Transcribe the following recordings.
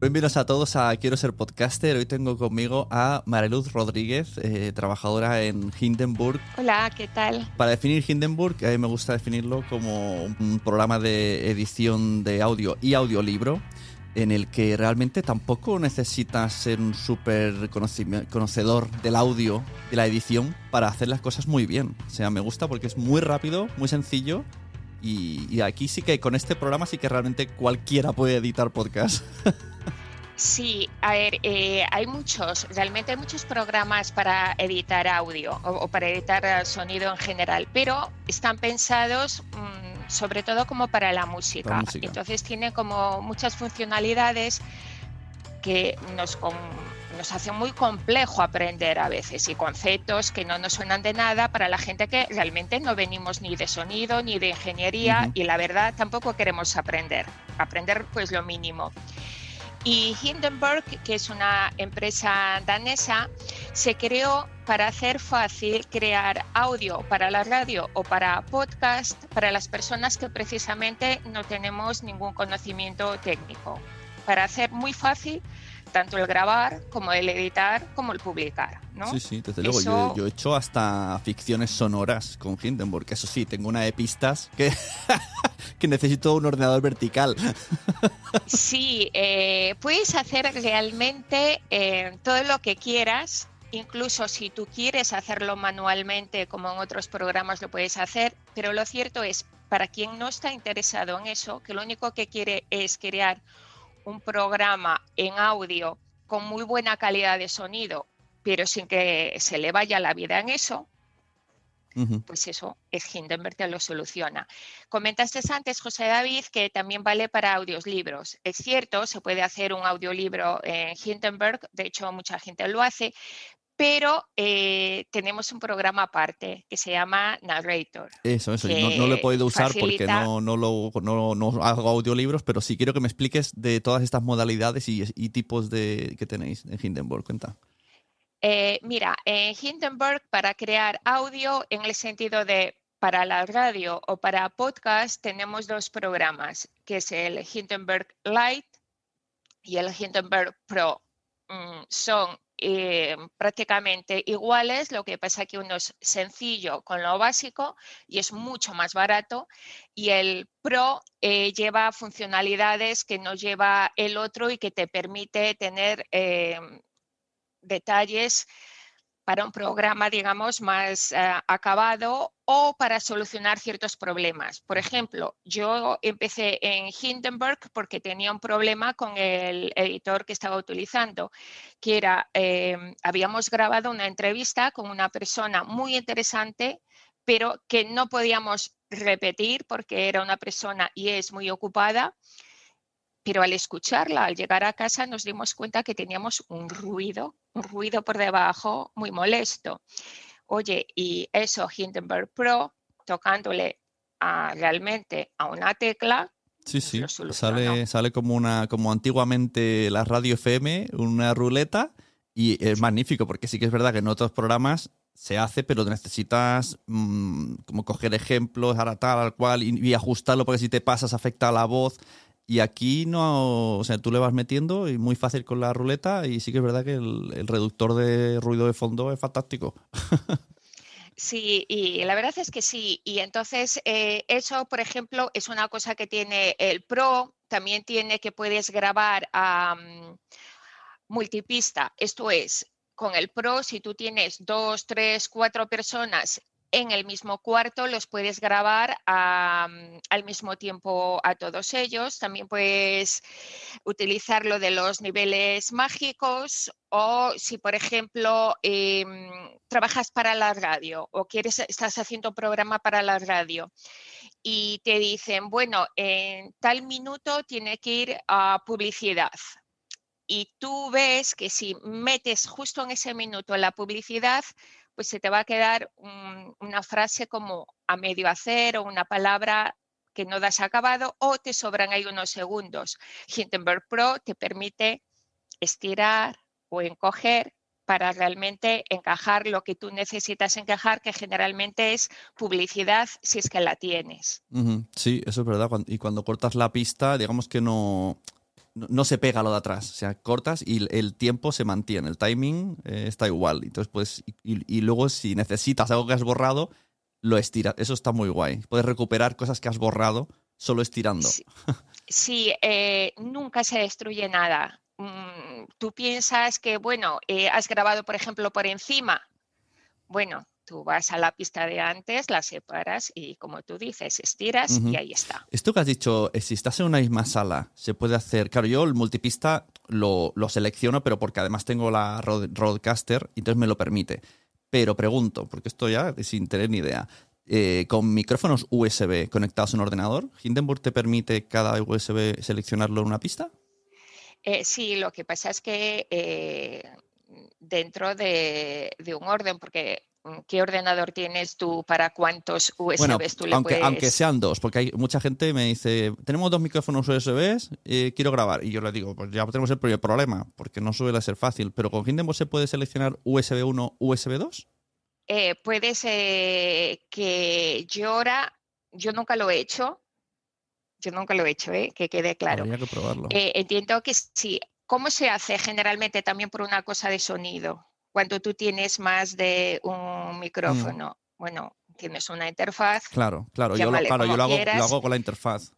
Bienvenidos a todos a Quiero ser podcaster. Hoy tengo conmigo a Mariluz Rodríguez, eh, trabajadora en Hindenburg. Hola, ¿qué tal? Para definir Hindenburg, a mí me gusta definirlo como un programa de edición de audio y audiolibro en el que realmente tampoco necesitas ser un súper conocedor del audio y la edición para hacer las cosas muy bien. O sea, me gusta porque es muy rápido, muy sencillo y, y aquí sí que con este programa sí que realmente cualquiera puede editar podcast. Sí, a ver, eh, hay muchos, realmente hay muchos programas para editar audio o, para editar eh, sonido en general, pero están pensados mm, sobre todo como para la música. Entonces tiene como muchas funcionalidades que nos, nos hacen muy complejo aprender a veces y conceptos que no nos suenan de nada para la gente que realmente no venimos ni de sonido ni de ingeniería y la verdad tampoco queremos aprender, aprender pues lo mínimo. Y Hindenburg, que es una empresa danesa, se creó para hacer fácil crear audio para la radio o para podcast para las personas que precisamente no tenemos ningún conocimiento técnico. Para hacer muy fácil tanto el grabar como el editar como el publicar. ¿no? Sí, sí, desde luego. Yo, he hecho hasta ficciones sonoras con Hindenburg. Eso sí, tengo una de pistas que, que necesito un ordenador vertical. sí, eh, puedes hacer realmente eh, todo lo que quieras. Incluso si tú quieres hacerlo manualmente, como en otros programas lo puedes hacer, pero lo cierto es, para quien no está interesado en eso, que lo único que quiere es crear un programa en audio con muy buena calidad de sonido, pero sin que se le vaya la vida en eso, pues eso es Hindenburg te lo soluciona. Comentaste antes, José David, que también vale para audios libros. Es cierto, se puede hacer un audiolibro en Hindenburg, de hecho mucha gente lo hace, pero eh, tenemos un programa aparte que se llama Narrator. Eso, eso. No, lo he podido usar porque no, no, lo, no, hago audiolibros, pero sí quiero que me expliques de todas estas modalidades y, tipos de, que tenéis en Hindenburg. Cuenta. Eh, mira, en Hindenburg para crear audio en el sentido de para la radio o para podcast tenemos dos programas, que es el Hindenburg Lite y el Hindenburg Pro. Mm, son eh, prácticamente iguales, lo que pasa que uno es sencillo con lo básico y es mucho más barato y el Pro eh, lleva funcionalidades que no lleva el otro y que te permite tener eh, detalles para un programa, digamos, más eh, acabado o para solucionar ciertos problemas. Por ejemplo, yo empecé en Hindenburg porque tenía un problema con el editor que estaba utilizando, que era, em, habíamos grabado una entrevista con una persona muy interesante, pero que no podíamos repetir porque era una persona y es muy ocupada pero al escucharla, al llegar a casa, nos dimos cuenta que teníamos un ruido, un ruido por debajo muy molesto. Oye, y eso Hindenburg Pro, tocándole realmente a una tecla, Sí, sí, sale, sale como una, como antiguamente la radio FM, una ruleta, Y es magnífico, porque sí que es verdad que en otros programas se hace, pero necesitas mm, como coger ejemplos, ahora tal, al cual, y, ajustarlo, porque si te pasas afecta a la voz. Y aquí no, o sea, tú le vas metiendo y muy fácil con la ruleta y sí que es verdad que el, reductor de ruido de fondo es fantástico. Sí, y la verdad es que sí. Y entonces eh, eso, por ejemplo, es una cosa que tiene el Pro. También tiene que puedes grabar a multipista. Esto es, con el Pro, si tú tienes dos, tres, cuatro personas en el mismo cuarto, los puedes grabar al mismo tiempo a todos ellos. También puedes utilizar lo de los niveles mágicos o si, por ejemplo, em, trabajas para la radio o quieres, estás haciendo un programa para la radio y te dicen, bueno, en tal minuto tiene que ir a publicidad y tú ves que si metes justo en ese minuto la publicidad, pues se te va a quedar una frase como a medio hacer o una palabra que no das acabado o te sobran ahí unos segundos. Hindenburg Pro te permite estirar o encoger para realmente encajar lo que tú necesitas encajar, que generalmente es publicidad si es que la tienes. Sí, eso es verdad. Y cuando cortas la pista, digamos que no, no, se pega lo de atrás. O sea, cortas y el tiempo se mantiene, el timing eh, está igual. Entonces, pues, y, luego si necesitas algo que has borrado, lo estiras. Eso está muy guay. Puedes recuperar cosas que has borrado solo estirando. Sí, eh, nunca se destruye nada. Mm, tú piensas que, bueno, eh, has grabado, por ejemplo, por encima. Bueno, Tú vas a la pista de antes, la separas y como tú dices, estiras y ahí está. Esto que has dicho, eh, si estás en una misma sala, se puede hacer. Claro, yo el multipista lo, selecciono, pero porque además tengo la Roadcaster, y entonces me lo permite. Pero pregunto, porque esto ya sin tener ni idea. Eh, con micrófonos USB conectados a un ordenador, ¿Hindenburg te permite cada USB seleccionarlo en una pista? Eh, sí, lo que pasa es que dentro de, un orden, porque ¿Qué ordenador tienes tú para cuántos USBs tú le aunque, puedes...? Aunque sean dos, porque hay mucha gente me dice, tenemos dos micrófonos USBs, eh, quiero grabar. Y yo le digo, pues ya tenemos el primer problema, porque no suele ser fácil. Pero con Hindenburg se puede seleccionar USB 1, USB 2? Eh, puede ser que yo ahora, yo nunca lo he hecho, yo nunca lo he hecho, ¿eh? que quede claro. Habría que probarlo. Eh, entiendo que sí. ¿Cómo se hace generalmente también por una cosa de sonido? Cuando tú tienes más de un mm. micrófono. Bueno, tienes una interfaz. Claro, claro, yo, lo, claro, yo lo, hago, con la interfaz.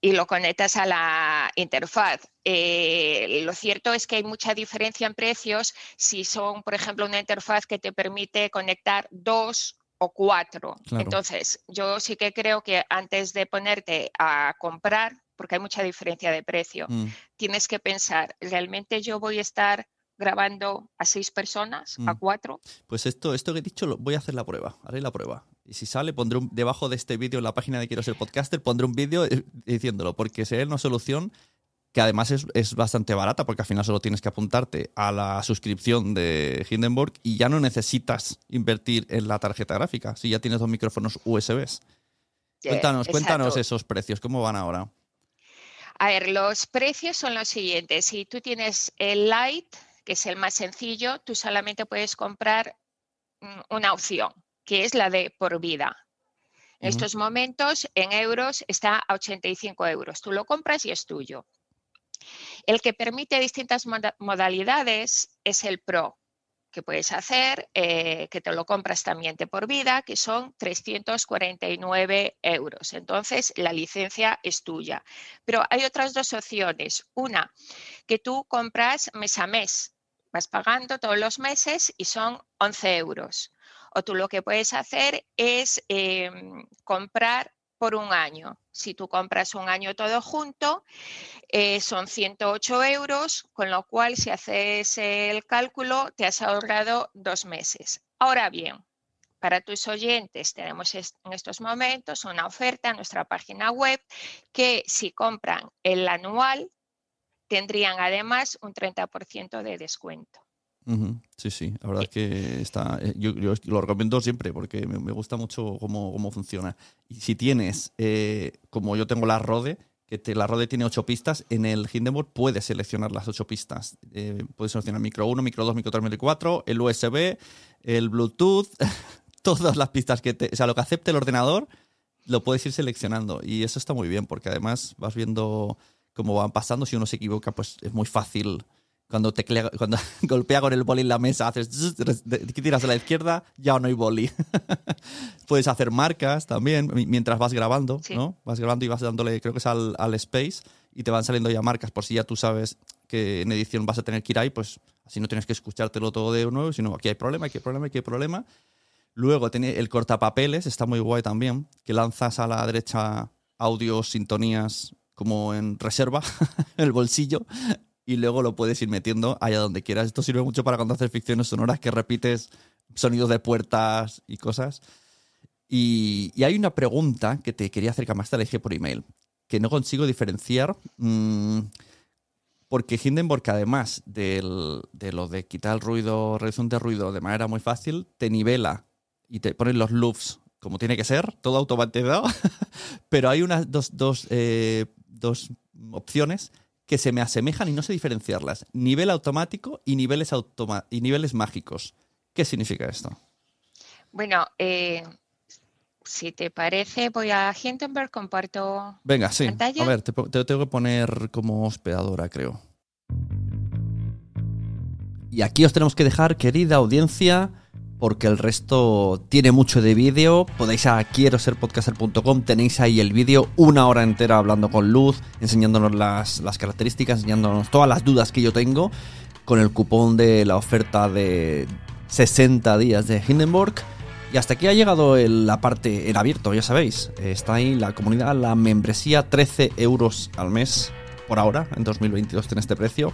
Y lo conectas a la interfaz. Eh, lo cierto es que hay mucha diferencia en precios si son, por ejemplo, una interfaz que te permite conectar dos o cuatro. Entonces, yo sí que creo que antes de ponerte a comprar, porque hay mucha diferencia de precio, mm. tienes que pensar, ¿realmente yo voy a estar grabando a seis personas, a mm. cuatro. Pues esto, esto que he dicho, voy a hacer la prueba, haré la prueba. Y si sale, pondré un, debajo de este vídeo en la página de Quiero ser podcaster, pondré un vídeo eh, diciéndolo, porque sería una solución que además es, bastante barata, porque al final solo tienes que apuntarte a la suscripción de Hindenburg y ya no necesitas invertir en la tarjeta gráfica, si ya tienes dos micrófonos USBs. Cuéntanos, cuéntanos esos precios, ¿cómo van ahora? A ver, los precios son los siguientes. Si tú tienes el Lite, que es el más sencillo, tú solamente puedes comprar mm, una opción, que es la de por vida. En estos momentos, en euros, está a 85 euros. Tú lo compras y es tuyo. El que permite distintas modalidades es el Pro, que puedes hacer, eh, que te lo compras también de por vida, que son 349 euros. Entonces, la licencia es tuya. Pero hay otras dos opciones. Una, que tú compras mes a mes, vas pagando todos los meses y son 11 euros. O tú lo que puedes hacer es em, comprar por un año. Si tú compras un año todo junto, eh, son 108 euros, con lo cual si haces el cálculo te has ahorrado dos meses. Ahora bien, para tus oyentes tenemos en estos momentos una oferta en nuestra página web que si compran el anual tendrían además un 30% de descuento. Sí, sí, la verdad es que está. Eh, yo, lo recomiendo siempre porque me, gusta mucho cómo, funciona. Y si tienes, eh, como yo tengo la Rode, que te, la Rode tiene ocho pistas, en el Hindenburg puedes seleccionar las ocho pistas. Eh, puedes seleccionar micro 1, micro 2, micro 3, micro 4, el USB, el Bluetooth, todas las pistas que te... O sea, lo que acepte el ordenador lo puedes ir seleccionando. Y eso está muy bien, porque además vas viendo cómo van pasando. Si uno se equivoca, pues es muy fácil cuando, teclea, cuando golpea con el boli en la mesa, haces tiras a la izquierda, ya no hay boli. Puedes hacer marcas también mientras vas grabando, ¿no? Vas grabando y vas dándole, creo que es al, al, space, y te van saliendo ya marcas por si ya tú sabes que en edición vas a tener que ir ahí, pues así no tienes que escuchártelo todo de nuevo, sino aquí hay problema, aquí hay problema, aquí hay problema. Luego tiene el cortapapeles, está muy guay también, que lanzas a la derecha audio, sintonías como en reserva, el bolsillo, y luego lo puedes ir metiendo allá donde quieras. Esto sirve mucho para cuando haces ficciones sonoras que repites sonidos de puertas y cosas. Y, hay una pregunta que te quería hacer que más te la dije por email, que no consigo diferenciar. Mmm, porque Hindenburg, además de lo de quitar el ruido, reducción de ruido de manera muy fácil, te nivela y te pone los loops como tiene que ser, todo automatizado. Pero hay unas dos, dos, eh, dos opciones que se me asemejan y no sé diferenciarlas. Nivel automático y niveles, y niveles mágicos. ¿Qué significa esto? Bueno, eh, si te parece, voy a Hindenburg, comparto. Venga, sí. A ver, te, te tengo que poner como hospedadora, creo. Y aquí os tenemos que dejar, querida audiencia, porque el resto tiene mucho de vídeo. Podéis a quiero ser podcaster.com, tenéis ahí el vídeo, una hora entera hablando con Luz, enseñándonos las, las, características, enseñándonos todas las dudas que yo tengo, con el cupón de la oferta de 60 días de Hindenburg. Y hasta aquí ha llegado la parte en abierto, ya sabéis. Está ahí la comunidad, la membresía, 13 euros al mes por ahora, en 2022 tiene este precio.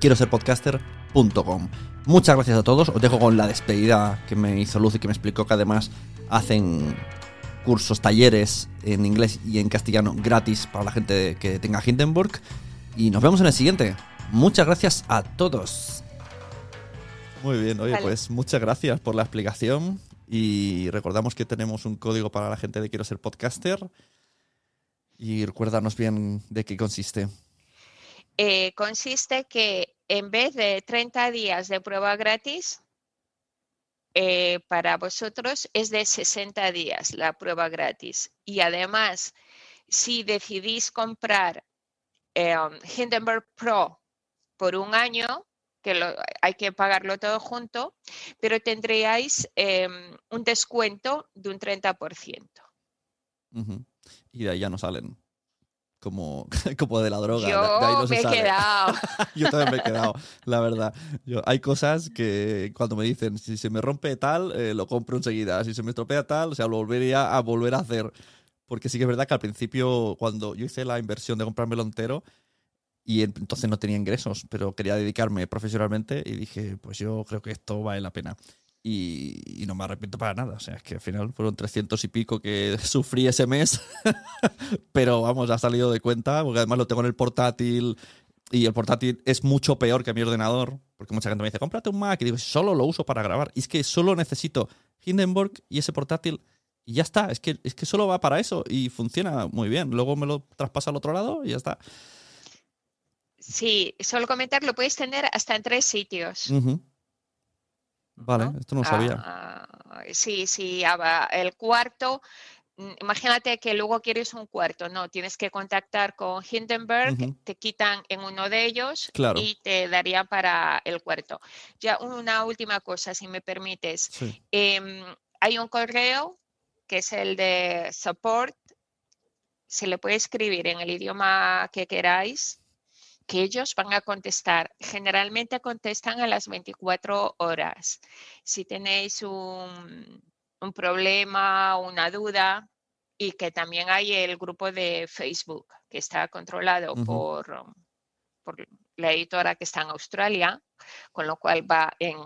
Quiero ser podcaster.com. Muchas gracias a todos. Os dejo con la despedida que me hizo Luz y que me explicó que además hacen cursos, talleres en inglés y en castellano gratis para la gente que tenga Hindenburg. Y nos vemos en el siguiente. Muchas gracias a todos. Muy bien, oye, pues muchas gracias por la explicación. Y recordamos que tenemos un código para la gente de Quiero ser podcaster. Y recuérdanos bien de qué consiste. Eh, consiste que en vez de 30 días de prueba gratis, eh, para vosotros es de 60 días la prueba gratis. Y además, si decidís comprar eh, Hindenburg Pro por un año, que hay que pagarlo todo junto, pero tendríais un descuento de un 30%. Y de ahí ya no salen como, como de la droga. Yo me he quedado. Yo también me he quedado, la verdad. Yo, hay cosas que cuando me dicen, si se me rompe tal, eh, lo compro enseguida. Si se me estropea tal, o sea, lo volvería a volver a hacer. Porque sí que es verdad que al principio, cuando yo hice la inversión de comprármelo entero, y entonces no tenía ingresos, pero quería dedicarme profesionalmente y dije, pues yo creo que esto vale la pena y, no me arrepiento para nada. O sea, es que al final fueron 300 y pico que sufrí ese mes, pero vamos, ha salido de cuenta, porque además lo tengo en el portátil y el portátil es mucho peor que mi ordenador, porque mucha gente me dice, cómprate un Mac, y digo, solo lo uso para grabar. Y es que solo necesito Hindenburg y ese portátil y ya está. Es que, es que solo va para eso y funciona muy bien. Luego me lo traspasa al otro lado y ya está. Sí, solo comentar, lo puedes tener hasta en tres sitios. Vale, esto no lo sabía. Ah, sí, sí, el cuarto, mm, imagínate que luego quieres un cuarto, no, tienes que contactar con Hindenburg, te quitan en uno de ellos y te daría para el cuarto. Ya una última cosa, si me permites. Em, hay un correo que es el de support, se le puede escribir en el idioma que queráis que ellos van a contestar. Generalmente contestan a las 24 horas. Si tenéis un, problema, una duda, y que también hay el grupo de Facebook que está controlado por, por la editora que está en Australia, con lo cual va en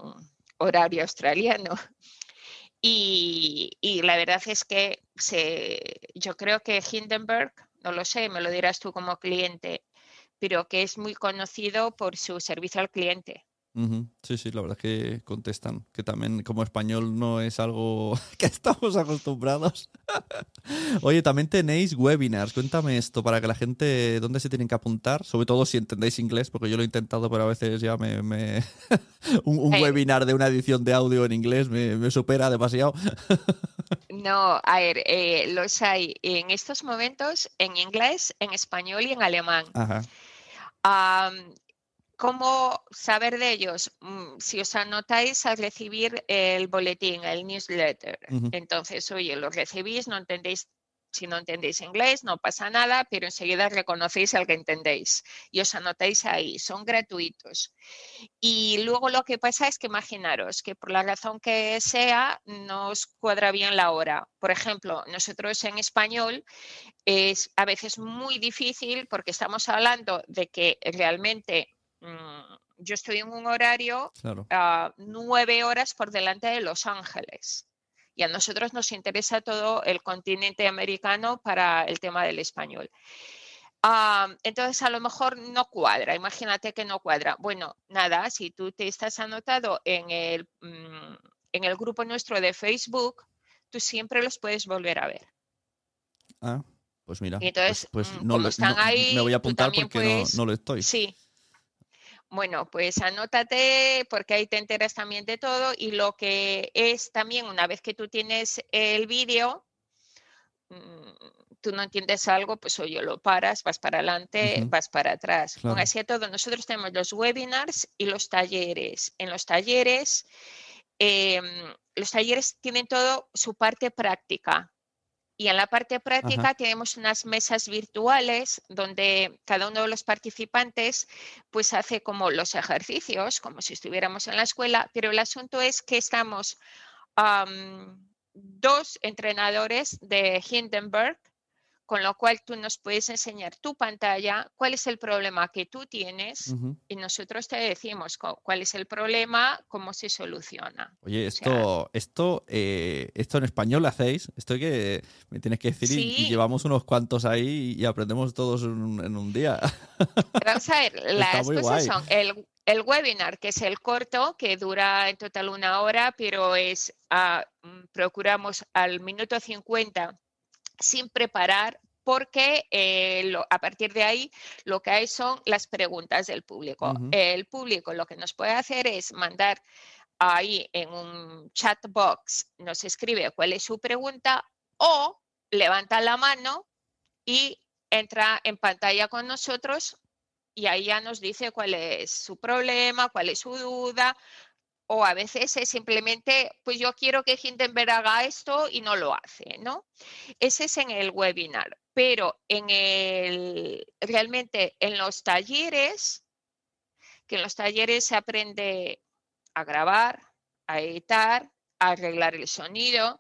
horario australiano. Y, y, la verdad es que se, yo creo que Hindenburg, no lo sé, me lo dirás tú como cliente, pero que es muy conocido por su servicio al cliente. Sí, sí, la verdad es que contestan. Que también como español no es algo que estamos acostumbrados. Oye, también tenéis webinars. Cuéntame esto para que la gente, ¿dónde se tienen que apuntar? Sobre todo si entendéis inglés, porque yo lo he intentado, pero a veces ya me... me- un un webinar de una edición de audio en inglés me, me supera demasiado. No, a ver, eh, los hay en estos momentos en inglés, en español y en alemán. Ajá. Am, ¿Cómo saber de ellos? Mm, Si os anotáis a recibir el boletín, el newsletter, entonces, oye, lo recibís, no entendéis, si no entendéis inglés, no pasa nada, pero enseguida reconocéis al que entendéis y os anotáis ahí, son gratuitos. Y luego lo que pasa es que imaginaros que por la razón que sea, no os cuadra bien la hora. Por ejemplo, nosotros en español es a veces muy difícil porque estamos hablando de que realmente mm, yo estoy en un horario Claro. a nueve horas por delante de Los Ángeles. Y a nosotros nos interesa todo el continente americano para el tema del español. Ah, entonces, a lo mejor no cuadra, imagínate que no cuadra. Bueno, nada, si tú te estás anotado en el, mm, en el grupo nuestro de Facebook, tú siempre los puedes volver a ver. Ah, pues mira. Y entonces, pues, pues mm, no lo- están no- ahí, me voy a apuntar porque no- no, lo estoy. Sí. Bueno, pues anótate porque ahí te enteras también de todo y lo que es también una vez que tú tienes el vídeo, mm, tú no entiendes algo, pues oye, lo paras, vas para adelante, vas para atrás. Con así a todo, nosotros tenemos los webinars y los talleres. En los talleres, em, los talleres tienen todo su parte práctica. Y en la parte práctica tenemos unas mesas virtuales donde cada uno de los participantes pues hace como los ejercicios, como si estuviéramos en la escuela, pero el asunto es que estamos am, dos entrenadores de Hindenburg, con lo cual tú nos puedes enseñar tu pantalla, cuál es el problema que tú tienes y nosotros te decimos cu- cuál es el problema, cómo se soluciona. Oye, O sea, esto, esto, eh, esto en español lo hacéis. Esto que me tienes que decir y- llevamos unos cuantos ahí y aprendemos todos en, un- en un día. Vamos a ver, las cosas guay. son el, el webinar, que es el corto, que dura en total una hora, pero es mm, procuramos al minuto 50 sin preparar, porque eh, lo- a partir de ahí lo que hay son las preguntas del público. El público lo que nos puede hacer es mandar ahí en un chat box, nos escribe cuál es su pregunta o levanta la mano y entra en pantalla con nosotros y ahí ya nos dice cuál es su problema, cuál es su duda, o a veces es simplemente, pues yo quiero que Hindenburg haga esto y no lo hace, ¿no? Ese es en el webinar, pero en el, realmente en los talleres, que en los talleres se aprende a grabar, a editar, a arreglar el sonido,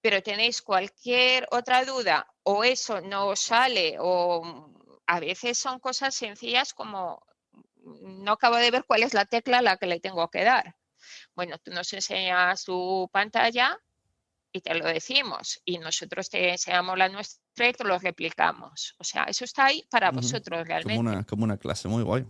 pero tenéis cualquier otra duda o eso no os sale o mm, a veces son cosas sencillas como no acabo de ver cuál es la tecla a la que le tengo que dar. Bueno, tú nos enseñas tu pantalla y te lo decimos y nosotros te enseñamos la nuestra y te lo replicamos. O sea, eso está ahí para vosotros Como realmente. una, como una clase, muy guay.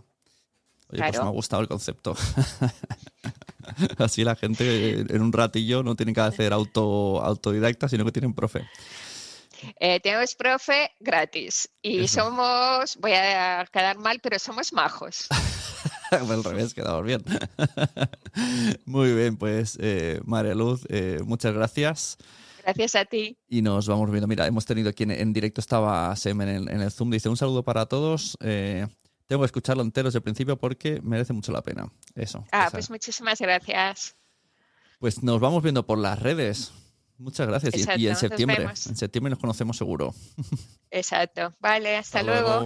Oye, pues me ha gustado el concepto. Así la gente en un ratillo no tiene que hacer auto, autodidacta, sino que tienen profe. Eh, tenemos profe gratis y Eso. somos, voy a quedar mal, pero somos majos. Al revés, quedamos bien. Muy bien, pues eh, María Luz, eh, muchas gracias. Gracias a ti. Y nos vamos viendo. Mira, hemos tenido aquí en, en directo, estaba Sem en el, en el Zoom. Dice: Un saludo para todos. eh, tengo que escucharlo entero desde el principio porque merece mucho la pena. Eso. Ah, esa- pues muchísimas gracias. Pues nos vamos viendo por las redes. Muchas gracias. Y- en septiembre, en septiembre nos conocemos seguro. Exacto. Vale, hasta, luego.